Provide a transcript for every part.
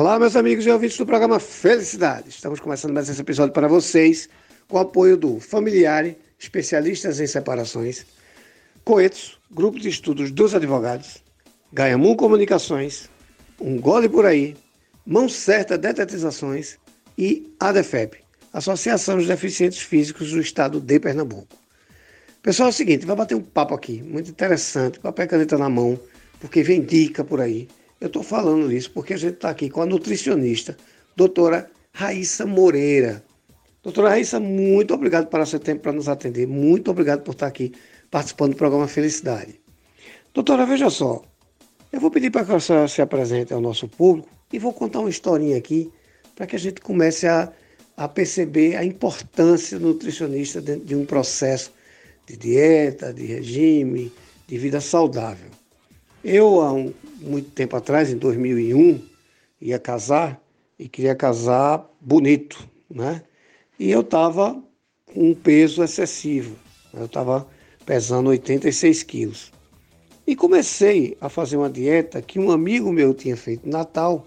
Olá, meus amigos e ouvintes do programa Felicidade. Estamos começando mais esse episódio para vocês com o apoio do Familiare, especialistas em separações, Coetos, Grupo de Estudos dos Advogados, Gaiamun Comunicações, Um Gole Por Aí, Mão Certa Detetizações e ADEFEP, Associação dos Deficientes Físicos do Estado de Pernambuco. Pessoal, é o seguinte, vai bater um papo aqui, muito interessante, papel e caneta na mão, porque vem dica por aí. Eu estou falando isso porque a gente está aqui com a nutricionista, doutora Raíssa Moreira. Doutora Raíssa, muito obrigado por seu tempo para nos atender. Muito obrigado por estar aqui participando do programa Felicidade. Doutora, veja só. Eu vou pedir para que a senhora se apresente ao nosso público e vou contar uma historinha aqui para que a gente comece a, a perceber a importância do nutricionista dentro de um processo de dieta, de regime, de vida saudável. Eu, há um, muito tempo atrás, em 2001, ia casar e queria casar bonito, né? E eu estava com um peso excessivo. Eu estava pesando 86 quilos. E comecei a fazer uma dieta que um amigo meu tinha feito no Natal.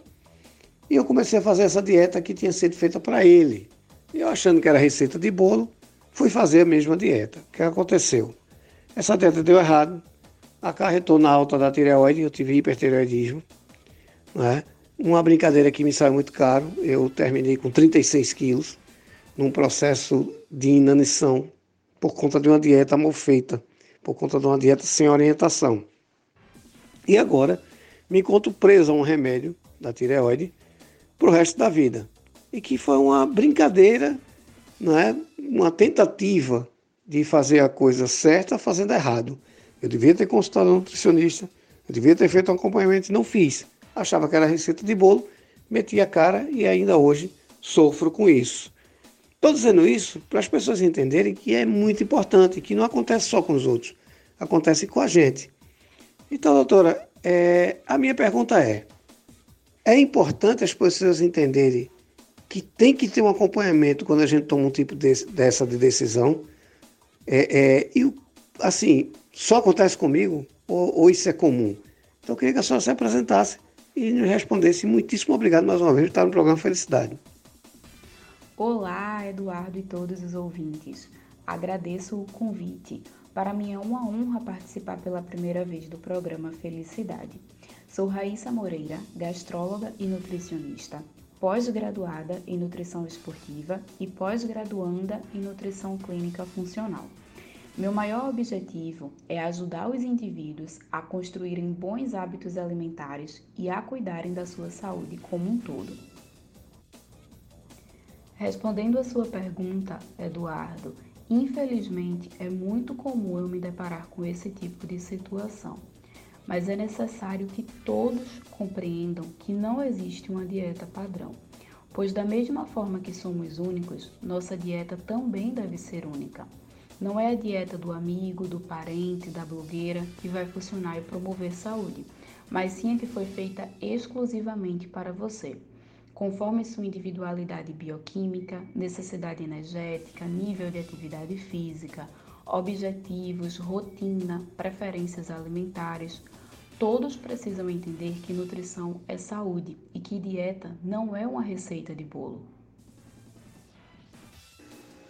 E eu comecei a fazer essa dieta que tinha sido feita para ele. E eu achando que era receita de bolo, fui fazer a mesma dieta. O que aconteceu? Essa dieta deu errado, acarretou na alta da tireoide, eu tive hipertireoidismo. Né? Uma brincadeira que me saiu muito caro, eu terminei com 36 quilos, num processo de inanição, por conta de uma dieta mal feita, por conta de uma dieta sem orientação. E agora me encontro preso a um remédio da tireoide para o resto da vida. E que foi uma brincadeira não é uma tentativa de fazer a coisa certa fazendo errado. Eu devia ter consultado um nutricionista, eu devia ter feito um acompanhamento não fiz. Achava que era receita de bolo, meti a cara e ainda hoje sofro com isso. Estou dizendo isso para as pessoas entenderem que é muito importante, que não acontece só com os outros, acontece com a gente. Então, doutora, é, a minha pergunta é: é importante as pessoas entenderem que tem que ter um acompanhamento quando a gente toma um tipo de, dessa de decisão. É, é, e, assim, só acontece comigo ou, ou, isso é comum? Então, eu queria que a senhora se apresentasse e nos respondesse. Muitíssimo obrigado mais uma vez por estar no programa Felicidade. Olá, Eduardo e todos os ouvintes. Agradeço o convite. Para mim é uma honra participar pela primeira vez do programa Felicidade. Sou Raíssa Moreira, gastróloga e nutricionista pós-graduada em nutrição esportiva e pós-graduanda em nutrição clínica funcional. Meu maior objetivo é ajudar os indivíduos a construírem bons hábitos alimentares e a cuidarem da sua saúde como um todo. Respondendo a sua pergunta, Eduardo, infelizmente é muito comum eu me deparar com esse tipo de situação mas é necessário que todos compreendam que não existe uma dieta padrão, pois, da mesma forma que somos únicos, nossa dieta também deve ser única. Não é a dieta do amigo, do parente, da blogueira que vai funcionar e promover saúde, mas sim a que foi feita exclusivamente para você, conforme sua individualidade bioquímica, necessidade energética, nível de atividade física, objetivos, rotina, preferências alimentares. Todos precisam entender que nutrição é saúde e que dieta não é uma receita de bolo.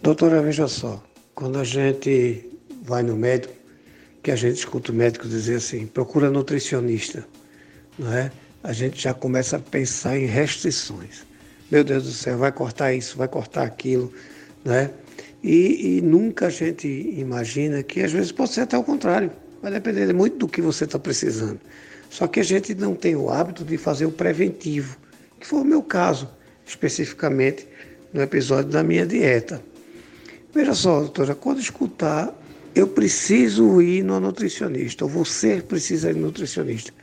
Doutora, veja só, quando a gente vai no médico, que a gente escuta o médico dizer assim, procura nutricionista, não é? A gente já começa a pensar em restrições. Meu Deus do céu, vai cortar isso, vai cortar aquilo, né? E, e, nunca a gente imagina que às vezes pode ser até o contrário. Vai depender muito do que você está precisando. Só que a gente não tem o hábito de fazer o preventivo, que foi o meu caso, especificamente no episódio da minha dieta. Veja só, doutora, quando escutar, eu preciso ir no nutricionista, ou você precisa ir no nutricionista.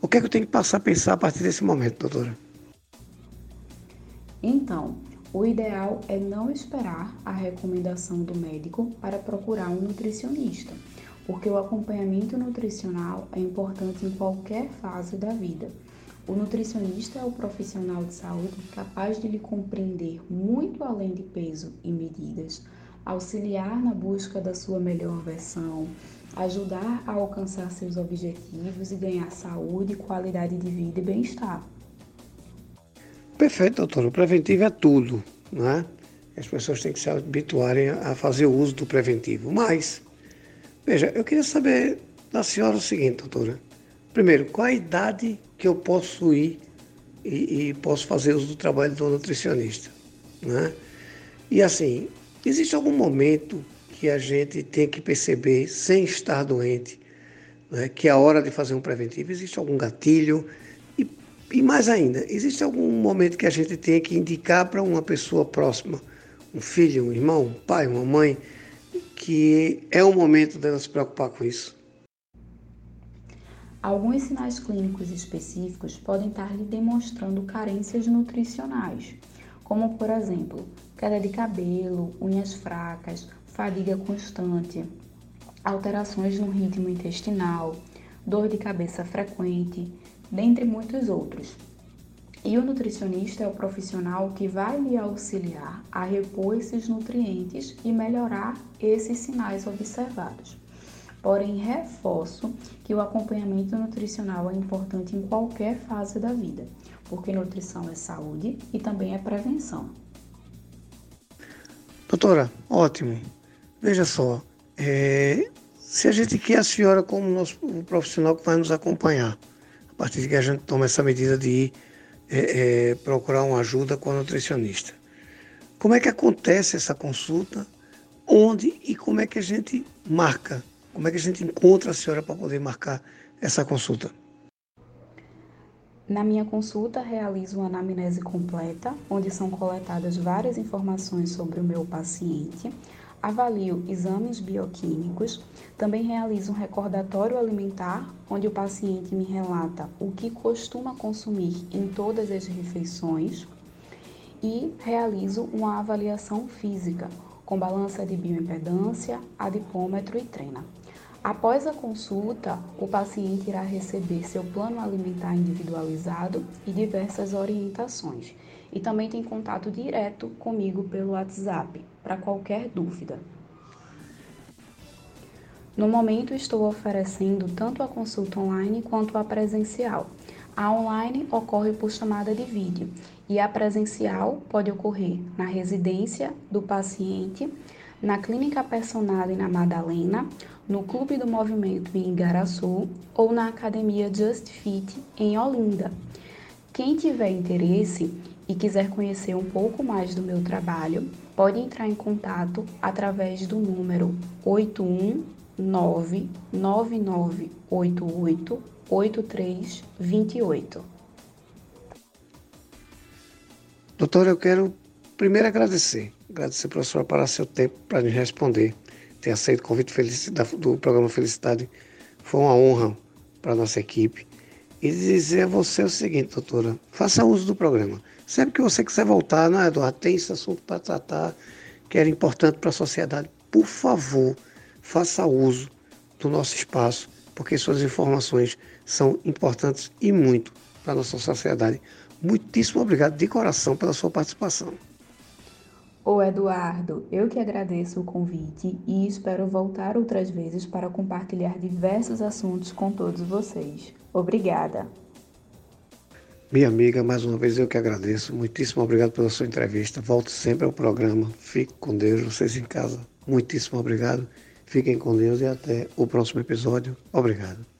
O que é que eu tenho que passar a pensar a partir desse momento, doutora? Então, o ideal é não esperar a recomendação do médico para procurar um nutricionista, porque o acompanhamento nutricional é importante em qualquer fase da vida. O nutricionista é o profissional de saúde capaz de lhe compreender muito além de peso e medidas, auxiliar na busca da sua melhor versão, ajudar a alcançar seus objetivos e ganhar saúde, qualidade de vida e bem-estar. Perfeito, doutor. O preventivo é tudo, não é? As pessoas têm que se habituarem a fazer o uso do preventivo. Mas, veja, eu queria saber da senhora o seguinte, doutora. Primeiro, qual a idade que eu posso ir e, e posso fazer uso do trabalho do nutricionista? Né? E assim, existe algum momento que a gente tem que perceber, sem estar doente, né, que é a hora de fazer um preventivo? Existe algum gatilho? E, e mais ainda, existe algum momento que a gente tem que indicar para uma pessoa próxima, um filho, um irmão, um pai, uma mãe, que é o momento dela se preocupar com isso? Alguns sinais clínicos específicos podem estar lhe demonstrando carências nutricionais, como por exemplo, queda de cabelo, unhas fracas, fadiga constante, alterações no ritmo intestinal, dor de cabeça frequente, dentre muitos outros. E o nutricionista é o profissional que vai lhe auxiliar a repor esses nutrientes e melhorar esses sinais observados. Porém, reforço que o acompanhamento nutricional é importante em qualquer fase da vida, porque nutrição é saúde e também é prevenção. Doutora, ótimo. Veja só, é, se a gente quer a senhora como nosso profissional que vai nos acompanhar, a partir de que a gente toma essa medida de ir é, é, procurar uma ajuda com a nutricionista, como é que acontece essa consulta? Onde e como é que a gente marca? Como é que a gente encontra a senhora para poder marcar essa consulta? Na minha consulta, realizo uma anamnese completa, onde são coletadas várias informações sobre o meu paciente, avalio exames bioquímicos, também realizo um recordatório alimentar, onde o paciente me relata o que costuma consumir em todas as refeições, e realizo uma avaliação física, com balança de bioimpedância, adipômetro e treina. Após a consulta, o paciente irá receber seu plano alimentar individualizado e diversas orientações. E também tem contato direto comigo pelo WhatsApp para qualquer dúvida. No momento, estou oferecendo tanto a consulta online quanto a presencial. A online ocorre por chamada de vídeo e a presencial pode ocorrer na residência do paciente, na clínica personal na Madalena no Clube do Movimento em Igaraçu ou na Academia Just Fit em Olinda. Quem tiver interesse e quiser conhecer um pouco mais do meu trabalho, pode entrar em contato através do número 81999888328. Doutora, eu quero primeiro agradecer, agradecer para a senhora parar seu tempo para me responder ter aceito o convite do programa Felicidade. Foi uma honra para a nossa equipe. E dizer a você o seguinte, doutora, faça uso do programa. Sempre que você quiser voltar, não, Eduardo, tem esse assunto para tratar que era importante para a sociedade. Por favor, faça uso do nosso espaço, porque suas informações são importantes e muito para a nossa sociedade. Muitíssimo obrigado de coração pela sua participação. Ô Eduardo, eu que agradeço o convite e espero voltar outras vezes para compartilhar diversos assuntos com todos vocês. Obrigada. Minha amiga, mais uma vez eu que agradeço. Muitíssimo obrigado pela sua entrevista. Volte sempre ao programa. Fique com Deus, vocês em casa. Muitíssimo obrigado. Fiquem com Deus e até o próximo episódio. Obrigado.